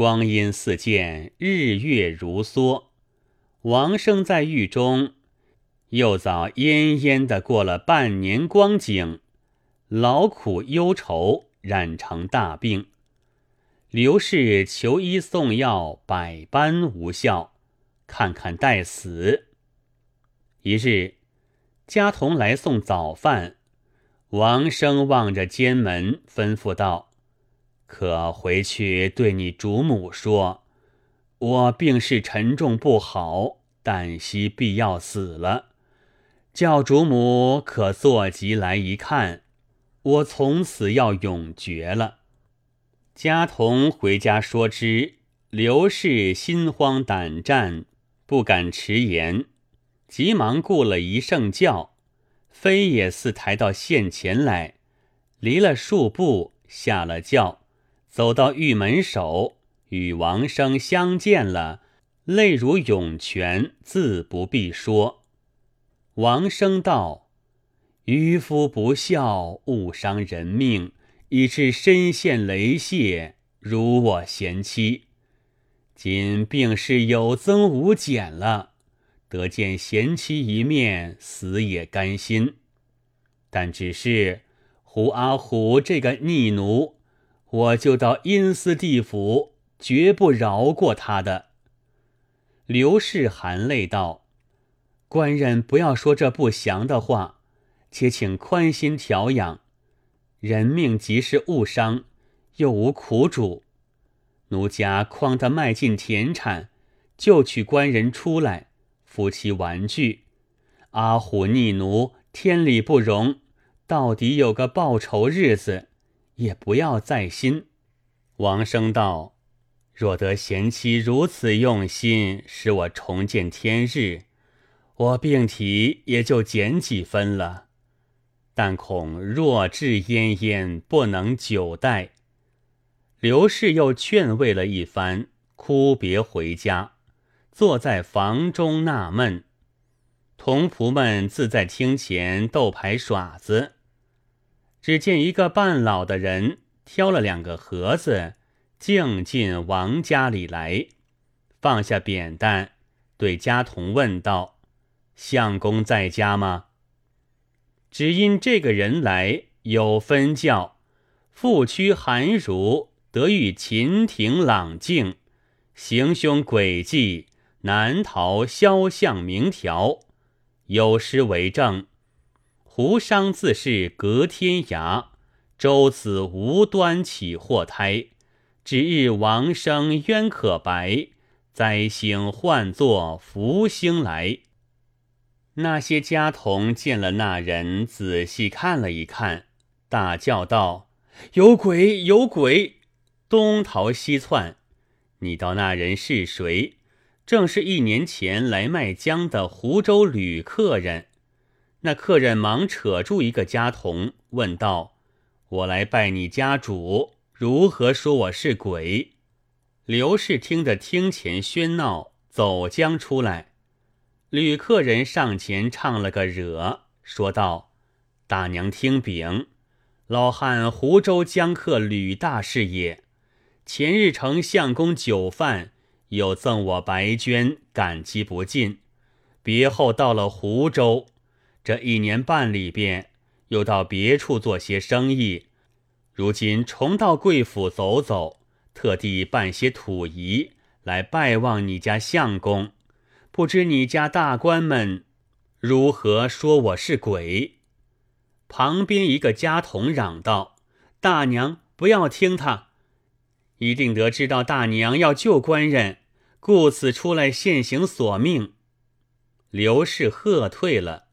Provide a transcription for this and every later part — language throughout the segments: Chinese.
光阴似箭，日月如梭。王生在狱中，又早奄奄的过了半年光景，劳苦忧愁染成大病。刘氏求医送药，百般无效，看看待死。一日，家童来送早饭，王生望着监门，吩咐道：“可回去对你主母说，我病势沉重不好。”旦夕必要死了，叫主母可坐急来一看，我从此要永绝了。家童回家说之，刘氏心慌胆战，不敢迟延，急忙顾了一圣轿，飞也似抬到县前来，离了数步，下了轿，走到玉门首，与王生相见了。泪如涌泉，自不必说。王生道：“渔夫不孝，误伤人命，以致身陷雷泄，如我贤妻。今病势有增无减了，得见贤妻一面，死也甘心。但只是胡阿虎这个逆奴，我就到阴司地府，绝不饶过他的。”刘氏含泪道：“官人不要说这不祥的话，且请宽心调养。人命即是误伤，又无苦主，奴家诓他卖尽田产，就取官人出来，夫妻玩具。阿虎逆奴，天理不容，到底有个报仇日子，也不要在心。”王生道。若得贤妻如此用心，使我重见天日，我病体也就减几分了。但恐弱智奄奄，不能久待。刘氏又劝慰了一番，哭别回家，坐在房中纳闷。童仆们自在厅前斗牌耍子，只见一个半老的人挑了两个盒子。径进王家里来，放下扁担，对家童问道：“相公在家吗？”只因这个人来有分教，父躯寒儒得遇秦庭朗静，行凶诡计难逃肖像明条。有诗为证：“胡商自是隔天涯，周子无端起祸胎。”指日王生冤可白，灾星唤作福星来。那些家童见了那人，仔细看了一看，大叫道：“有鬼！有鬼！”东逃西窜。你道那人是谁？正是一年前来卖姜的湖州旅客人。那客人忙扯住一个家童，问道：“我来拜你家主。”如何说我是鬼？刘氏听得厅前喧闹，走将出来。吕客人上前唱了个惹，说道：“大娘听禀，老汉湖州江客吕大士也。前日承相公酒饭，又赠我白绢，感激不尽。别后到了湖州，这一年半里边，又到别处做些生意。”如今重到贵府走走，特地办些土仪来拜望你家相公，不知你家大官们如何说我是鬼？旁边一个家童嚷道：“大娘不要听他，一定得知道大娘要救官人，故此出来现行索命。”刘氏喝退了，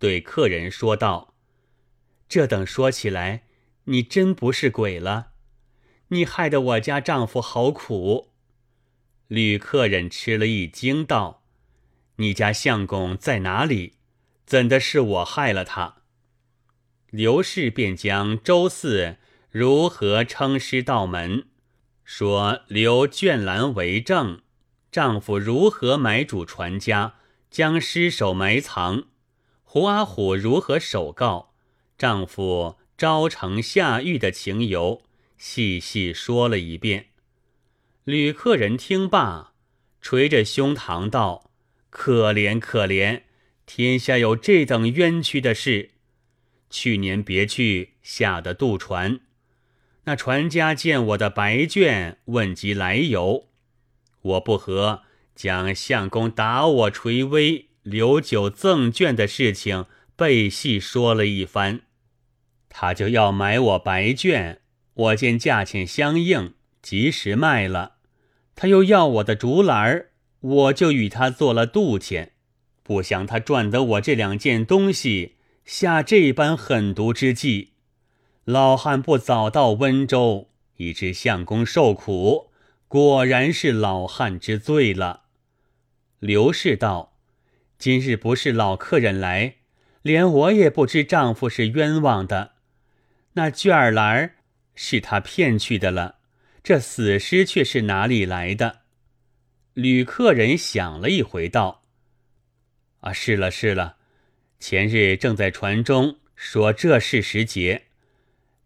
对客人说道：“这等说起来。”你真不是鬼了，你害得我家丈夫好苦。吕客人吃了一惊，道：“你家相公在哪里？怎的是我害了他？”刘氏便将周四如何称师道门，说刘眷兰为证，丈夫如何买主传家，将尸首埋藏，胡阿虎如何首告丈夫。招城下狱的情由，细细说了一遍。吕客人听罢，捶着胸膛道：“可怜可怜，天下有这等冤屈的事。去年别去下的渡船，那船家见我的白卷，问及来由，我不和，将相公打我垂危、刘九赠卷的事情背细说了一番。他就要买我白卷，我见价钱相应，及时卖了。”他又要我的竹篮，我就与他做了渡钱。不想他赚得我这两件东西，下这般狠毒之计。老汉不早到温州，以致相公受苦，果然是老汉之罪了。刘氏道：“今日不是老客人来，连我也不知丈夫是冤枉的。那卷儿篮是他骗去的了。”这死尸却是哪里来的？吕客人想了一回，道：“啊，是了是了，前日正在船中说这是时节，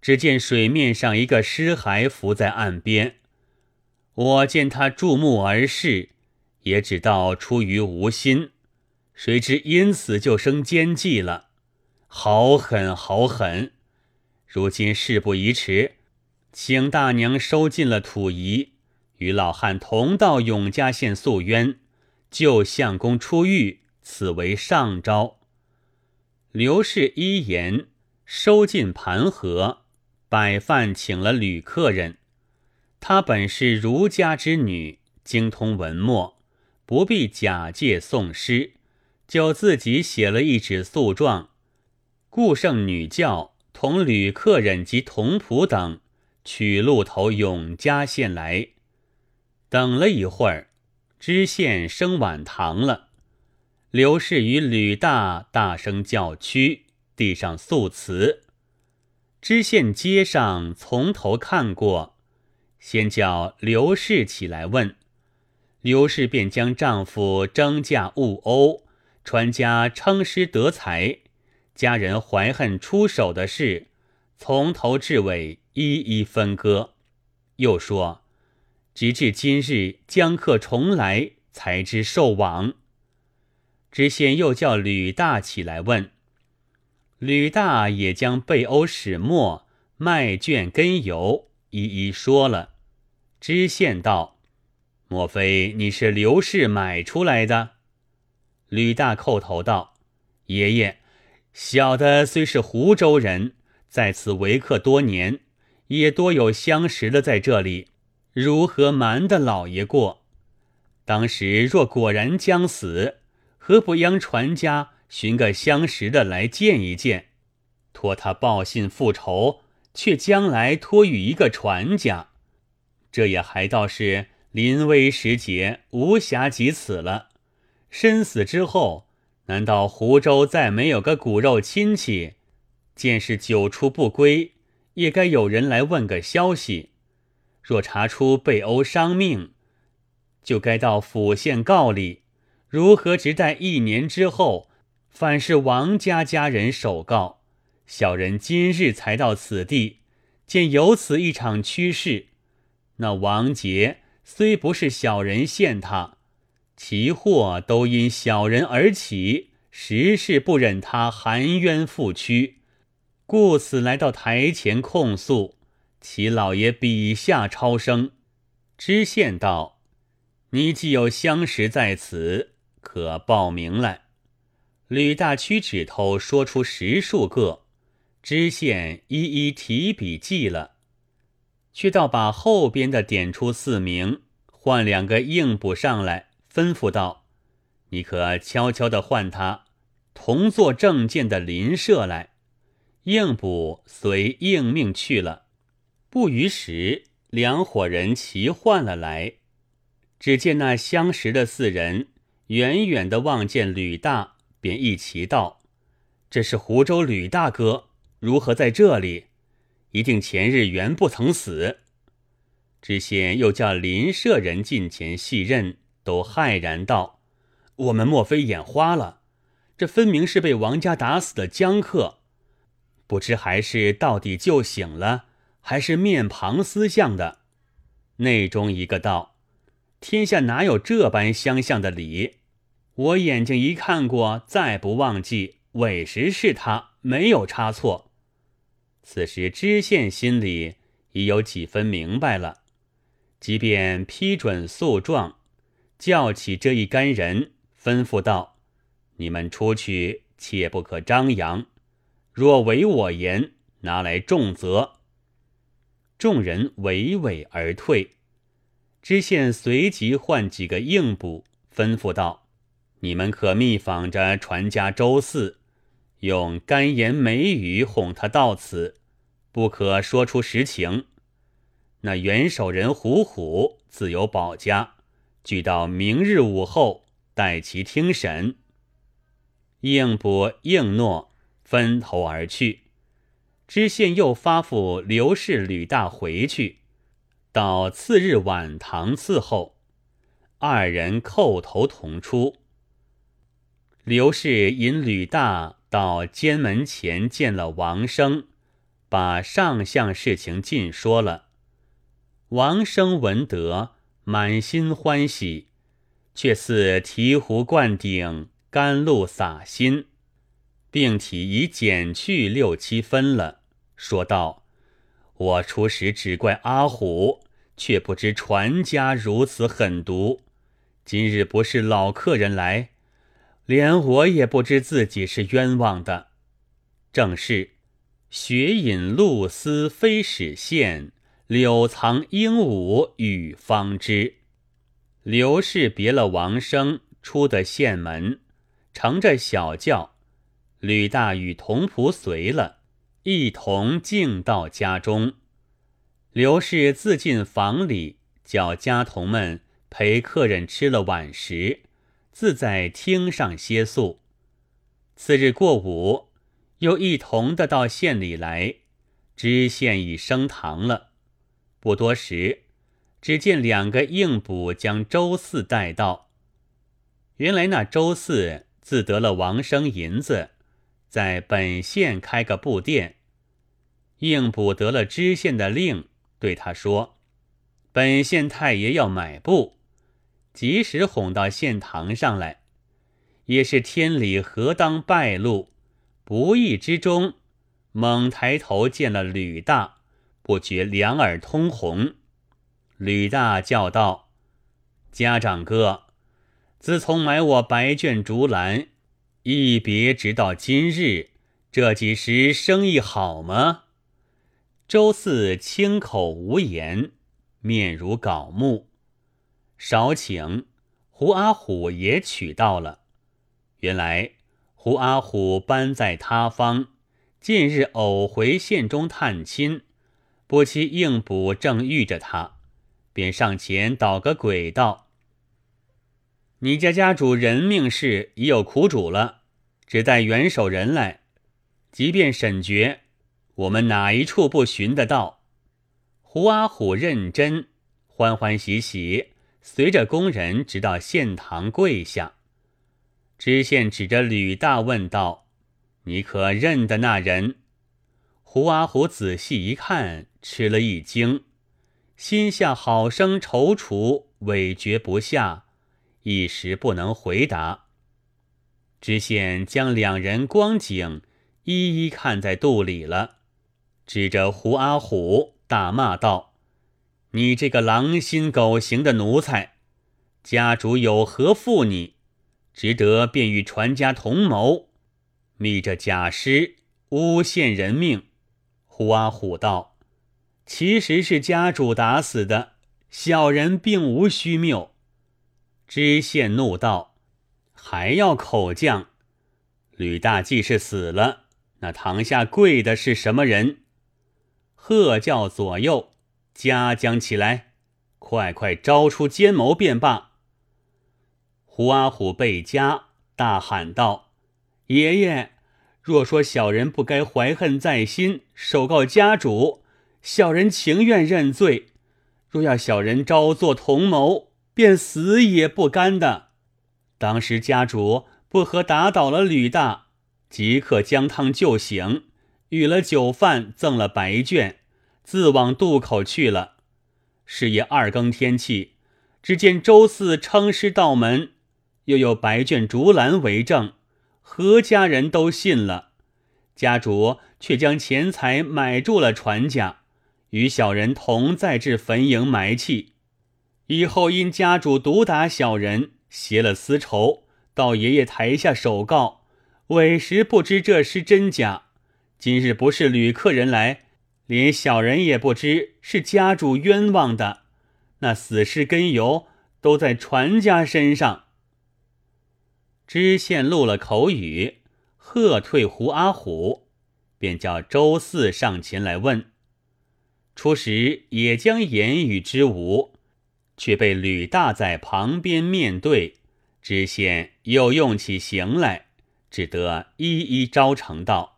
只见水面上一个尸骸浮在岸边，我见他注目而视，也只道出于无心，谁知因此就生奸计了，好狠好狠！如今事不宜迟。”请大娘收进了土仪，与老汉同到永嘉县诉冤，救相公出狱，此为上招。刘氏一言，收进盘盒，摆饭请了吕客人。她本是儒家之女，精通文墨，不必假借诵诗，就自己写了一纸诉状，顾圣女教同吕客人及童仆等。取路头永嘉县来，等了一会儿，知县升晚堂了。刘氏与吕大大声叫屈，递上诉词。知县接上，从头看过，先叫刘氏起来问。刘氏便将丈夫征嫁误殴，船家称师得才，家人怀恨出手的事，从头至尾。一一分割，又说：“直至今日江客重来，才知受往。”知县又叫吕大起来问，吕大也将被殴始末、卖卷根由一一说了。知县道：“莫非你是刘氏买出来的？”吕大叩头道：“爷爷，小的虽是湖州人，在此为客多年。”也多有相识的在这里，如何瞒得老爷过？当时若果然将死，何不央船家寻个相识的来见一见，托他报信复仇，却将来托与一个船家，这也还倒是临危时节，无暇及此了。身死之后，难道湖州再没有个骨肉亲戚？见是久出不归。也该有人来问个消息。若查出被殴伤命，就该到府县告里。如何直待一年之后，反是王家家人首告？小人今日才到此地，见有此一场趋势。那王杰虽不是小人陷他，其祸都因小人而起，实是不忍他含冤负屈。故此来到台前控诉，其老爷笔下超生。知县道：“你既有相识在此，可报名来。”吕大屈指头说出十数个，知县一一提笔记了，却倒把后边的点出四名，换两个应补上来，吩咐道：“你可悄悄的唤他同做证件的邻舍来。”应补随应命去了，不余时，两伙人齐换了来。只见那相识的四人，远远的望见吕大，便一齐道：“这是湖州吕大哥，如何在这里？一定前日原不曾死。”知县又叫邻舍人近前细认，都骇然道：“我们莫非眼花了？这分明是被王家打死的江客。”不知还是到底救醒了，还是面庞思相的。内中一个道：“天下哪有这般相像的理？我眼睛一看过，再不忘记，委实是他，没有差错。此时知县心里已有几分明白了，即便批准诉状，叫起这一干人，吩咐道：“你们出去，切不可张扬。若违我言，拿来重责。”众人娓娓而退。知县随即唤几个应捕，吩咐道：“你们可密访着传家周四，用甘言美语哄他到此，不可说出实情。那元首人虎虎自有保家，俱到明日午后待其听审。”应伯应诺，分头而去。知县又发付刘氏、吕大回去。到次日晚堂伺候，二人叩头同出。刘氏引吕大到监门前见了王生，把上相事情尽说了。王生闻得，满心欢喜，却似醍醐灌顶，甘露洒心，病体已减去六七分了，说道：“我初时只怪阿虎。”却不知船家如此狠毒，今日不是老客人来，连我也不知自己是冤枉的。正是雪饮露丝非始现，柳藏鹦鹉与方知。刘氏别了王生，出得县门，乘着小轿，吕大与童仆随了，一同进到家中。刘氏自进房里，叫家童们陪客人吃了晚食，自在厅上歇宿。次日过午，又一同的到县里来，知县已升堂了。不多时，只见两个应捕将周四带到。原来那周四自得了王生银子，在本县开个布店，应捕得了知县的令。对他说：“本县太爷要买布，及时哄到县堂上来，也是天理何当败露？不意之中，猛抬头见了吕大，不觉两耳通红。吕大叫道：‘家长哥，自从买我白卷竹篮，一别直到今日，这几时生意好吗？’”周四清口无言，面如槁木。少请胡阿虎也取到了。原来胡阿虎搬在他方，近日偶回县中探亲，不期应捕正遇着他，便上前捣个鬼道：“你家家主人命事已有苦主了，只待元首人来，即便审决。”我们哪一处不寻得到？胡阿虎认真，欢欢喜喜，随着工人直到县堂跪下。知县指着吕大问道：“你可认得那人？”胡阿虎仔细一看，吃了一惊，心下好生踌躇，委决不下，一时不能回答。知县将两人光景一一看在肚里了。指着胡阿虎大骂道：“你这个狼心狗行的奴才，家主有何负你，值得便与传家同谋，密着假尸诬陷人命？”胡阿虎道：“其实是家主打死的，小人并无虚谬。”知县怒道：“还要口犟？吕大既是死了，那堂下跪的是什么人？”喝叫左右，夹将起来，快快招出奸谋便罢。胡阿虎被夹，大喊道：“爷爷，若说小人不该怀恨在心，首告家主，小人情愿认罪；若要小人招作同谋，便死也不甘的。当时家主不和打倒了吕大，即刻将汤就醒。”与了酒饭，赠了白卷，自往渡口去了。是夜二更天气，只见周四称师道门，又有白卷竹篮为证，何家人都信了。家主却将钱财买住了船家，与小人同在至坟茔埋弃。以后因家主毒打小人，结了私仇，到爷爷台下首告，委实不知这是真假。今日不是旅客人来，连小人也不知是家主冤枉的。那死尸根由都在船家身上。知县录了口语。喝退胡阿虎，便叫周四上前来问。初时也将言语之无，却被吕大在旁边面对。知县又用起刑来，只得一一招呈道：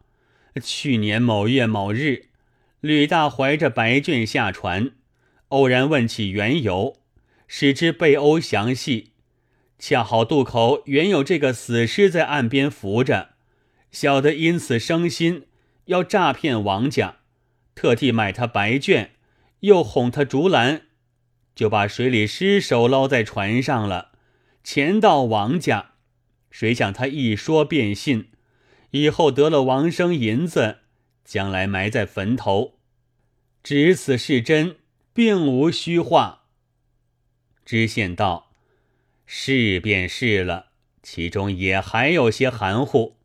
去年某月某日，吕大怀着白卷下船，偶然问起缘由，使之被殴详细。恰好渡口原有这个死尸在岸边浮着。小的因此生心，要诈骗王家，特地买他白绢，又哄他竹篮，就把水里尸首捞在船上了，钱到王家。谁想他一说便信，以后得了王生银子，将来埋在坟头，只此是真，并无虚话。知县道：“是便是了，其中也还有些含糊。”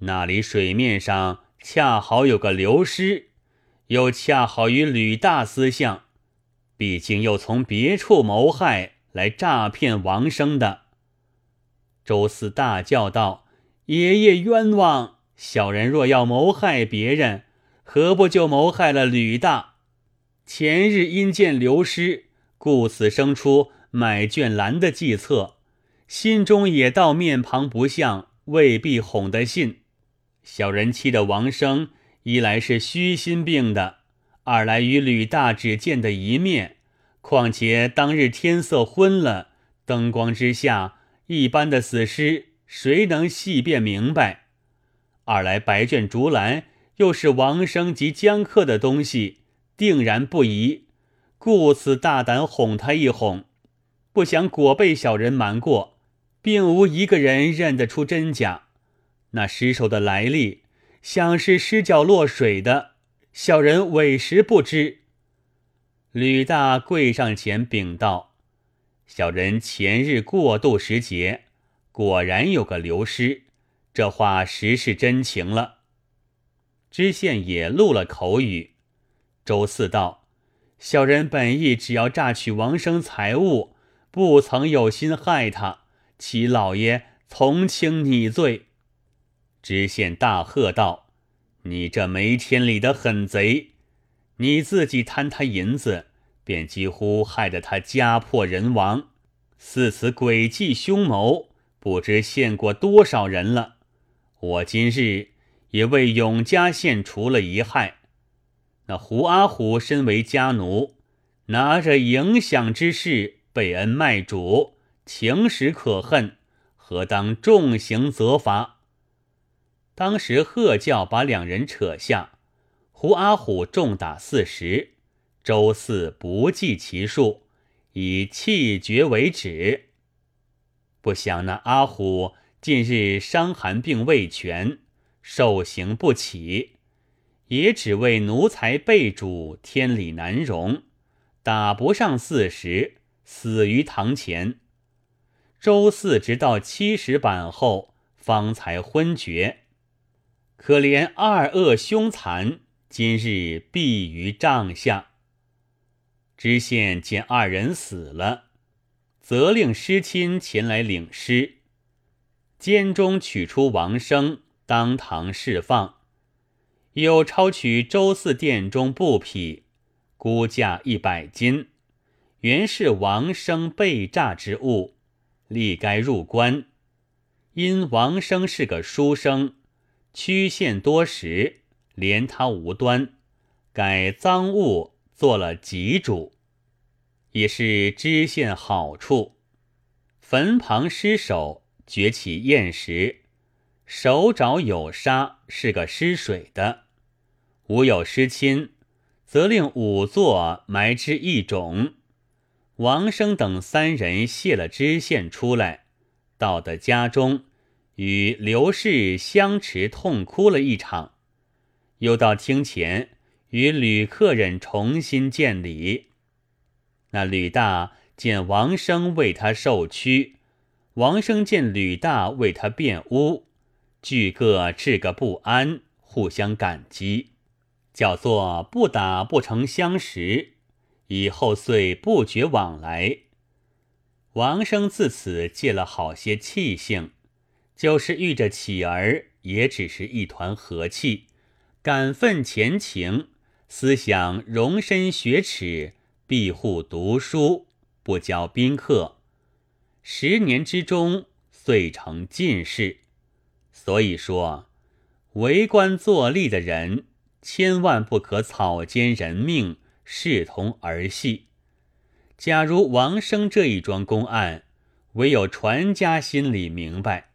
那里水面上恰好有个流失，又恰好与吕大私相，毕竟又从别处谋害来诈骗王生的。周四大叫道：“爷爷冤枉！小人若要谋害别人，何不就谋害了吕大？前日因见流失，故此生出买卷兰的计策，心中也道面庞不像，未必哄得信。”小人气的王生，一来是虚心病的，二来与吕大只见的一面，况且当日天色昏了，灯光之下，一般的死尸谁能细辨明白？二来白卷竹篮又是王生及江客的东西，定然不疑，故此大胆哄他一哄，不想果被小人瞒过，并无一个人认得出真假。那尸首的来历，想是尸脚落水的，小人委实不知。吕大跪上前禀道：“小人前日过渡时节，果然有个流失，这话实是真情了。”知县也录了口语。周四道：“小人本意只要榨取王生财物，不曾有心害他，其老爷从轻拟罪。”知县大喝道：“你这没天理的狠贼！你自己贪他银子，便几乎害得他家破人亡。似此诡计凶谋，不知陷过多少人了。我今日也为永嘉县除了一害。那胡阿虎身为家奴，拿着影响之事被恩卖主，情实可恨，何当重刑责罚？”当时喝叫把两人扯下，胡阿虎重打四十，周四不计其数，以气绝为止。不想那阿虎近日伤寒病未痊，受刑不起，也只为奴才被主，天理难容，打不上四十，死于堂前。周四直到七十板后，方才昏厥。可怜二恶凶残，今日毙于帐下。知县见二人死了，责令师亲前来领尸。监中取出王生，当堂释放。又抄取周四殿中布匹，估价一百斤，原是王生被诈之物，立该入关。因王生是个书生。曲线多时，连他无端，改赃物做了己主，也是知县好处。坟旁尸首掘起验时，手爪有沙，是个失水的；无有失亲，则令仵作埋之一种。王生等三人卸了知县出来，到的家中，与刘氏相持痛哭了一场，又到厅前与吕客人重新见礼。那吕大见王生为他受屈，王生见吕大为他辩污，俱各置个不安，互相感激，叫做不打不成相识。以后遂不绝往来。王生自此借了好些气性，就是遇着乞儿，也只是一团和气，感愤前情，思想容身学耻，庇护读书，不教宾客。十年之中，遂成进士。所以说，为官作吏的人，千万不可草菅人命。视同儿戏。假如王生这一桩公案，唯有传家心里明白，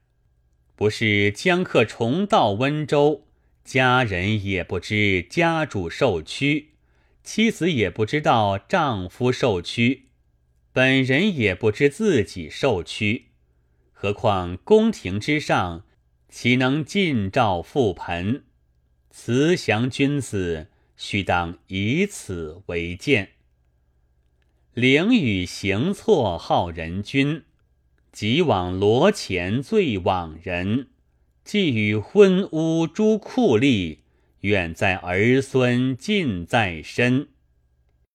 不是江客重到温州，家人也不知家主受屈，妻子也不知道丈夫受屈，本人也不知自己受屈，何况宫廷之上，岂能尽照覆盆？慈祥君子。须当以此为鉴。灵雨行错好人君，即往罗前醉往人。寄与昏污诸酷吏，远在儿孙近在身。